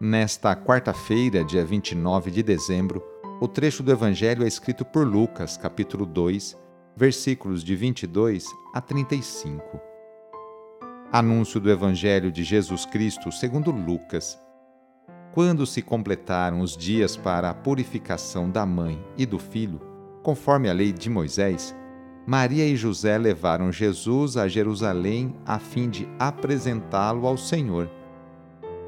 Nesta quarta-feira, dia 29 de dezembro, o trecho do Evangelho é escrito por Lucas, capítulo 2, versículos de 22 a 35. Anúncio do Evangelho de Jesus Cristo segundo Lucas. Quando se completaram os dias para a purificação da mãe e do filho, conforme a lei de Moisés, Maria e José levaram Jesus a Jerusalém a fim de apresentá-lo ao Senhor.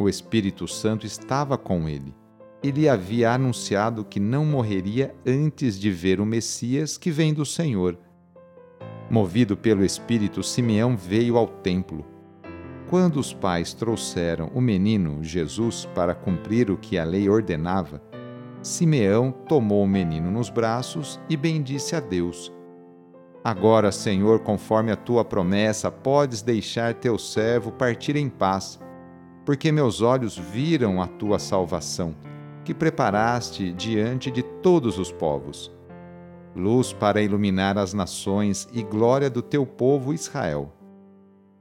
O Espírito Santo estava com ele e lhe havia anunciado que não morreria antes de ver o Messias que vem do Senhor. Movido pelo Espírito, Simeão veio ao templo. Quando os pais trouxeram o menino Jesus para cumprir o que a lei ordenava, Simeão tomou o menino nos braços e bendisse a Deus Agora, Senhor, conforme a tua promessa, podes deixar teu servo partir em paz, porque meus olhos viram a tua salvação, que preparaste diante de todos os povos. Luz para iluminar as nações e glória do teu povo Israel.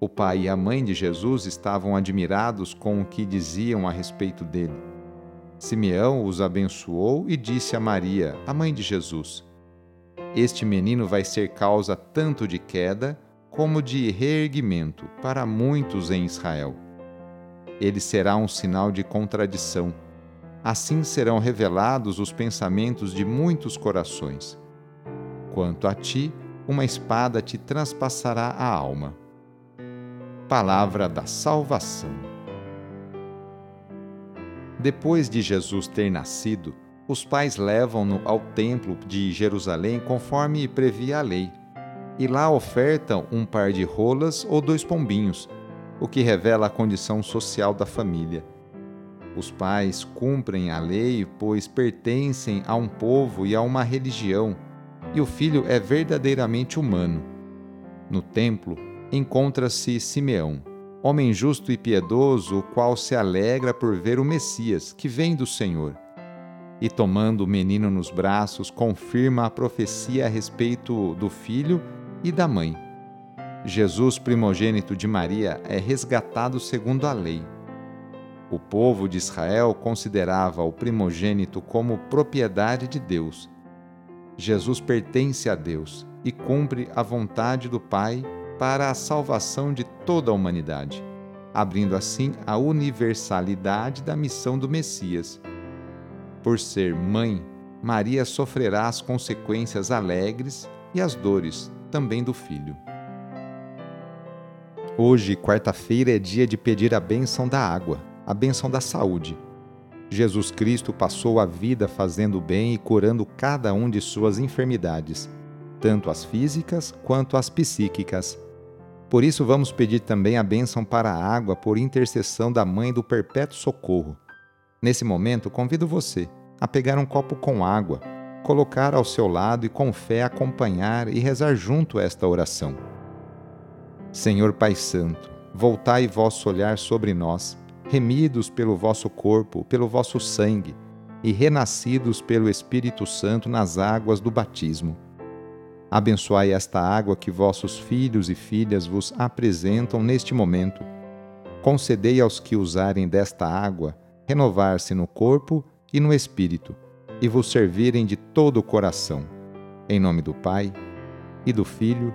O pai e a mãe de Jesus estavam admirados com o que diziam a respeito dele. Simeão os abençoou e disse a Maria, a mãe de Jesus: este menino vai ser causa tanto de queda como de reerguimento para muitos em Israel. Ele será um sinal de contradição. Assim serão revelados os pensamentos de muitos corações. Quanto a ti, uma espada te transpassará a alma. Palavra da Salvação. Depois de Jesus ter nascido, os pais levam-no ao templo de Jerusalém conforme previa a lei, e lá ofertam um par de rolas ou dois pombinhos, o que revela a condição social da família. Os pais cumprem a lei, pois pertencem a um povo e a uma religião, e o filho é verdadeiramente humano. No templo encontra-se Simeão, homem justo e piedoso, o qual se alegra por ver o Messias, que vem do Senhor e, tomando o menino nos braços, confirma a profecia a respeito do filho e da mãe. Jesus, primogênito de Maria, é resgatado segundo a lei. O povo de Israel considerava o primogênito como propriedade de Deus. Jesus pertence a Deus e cumpre a vontade do Pai para a salvação de toda a humanidade, abrindo assim a universalidade da missão do Messias por ser mãe, Maria sofrerá as consequências alegres e as dores também do filho. Hoje, quarta-feira, é dia de pedir a bênção da água, a bênção da saúde. Jesus Cristo passou a vida fazendo bem e curando cada um de suas enfermidades, tanto as físicas quanto as psíquicas. Por isso, vamos pedir também a bênção para a água por intercessão da Mãe do Perpétuo Socorro Nesse momento, convido você a pegar um copo com água, colocar ao seu lado e com fé acompanhar e rezar junto esta oração. Senhor Pai Santo, voltai vosso olhar sobre nós, remidos pelo vosso corpo, pelo vosso sangue, e renascidos pelo Espírito Santo nas águas do batismo. Abençoai esta água que vossos filhos e filhas vos apresentam neste momento. Concedei aos que usarem desta água renovar-se no corpo e no espírito, e vos servirem de todo o coração. Em nome do Pai, e do Filho,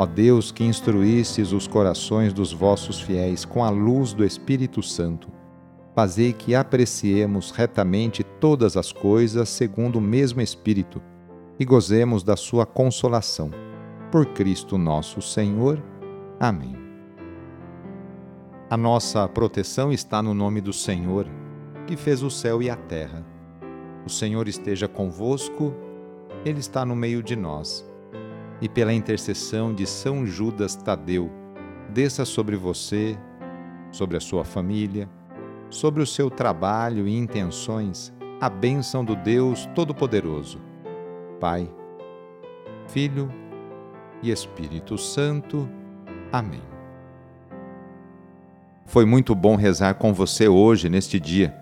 Ó Deus, que instruístes os corações dos vossos fiéis com a luz do Espírito Santo, fazei que apreciemos retamente todas as coisas segundo o mesmo Espírito e gozemos da sua consolação. Por Cristo nosso Senhor. Amém. A nossa proteção está no nome do Senhor, que fez o céu e a terra. O Senhor esteja convosco, Ele está no meio de nós. E pela intercessão de São Judas Tadeu, desça sobre você, sobre a sua família, sobre o seu trabalho e intenções a bênção do Deus Todo-Poderoso, Pai, Filho e Espírito Santo. Amém. Foi muito bom rezar com você hoje, neste dia.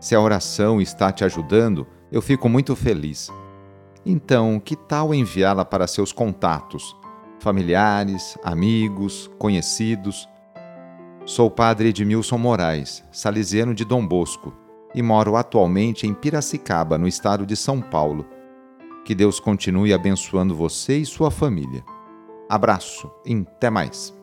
Se a oração está te ajudando, eu fico muito feliz. Então, que tal enviá-la para seus contatos, familiares, amigos, conhecidos? Sou padre Edmilson Moraes, salesiano de Dom Bosco, e moro atualmente em Piracicaba, no estado de São Paulo. Que Deus continue abençoando você e sua família. Abraço e até mais.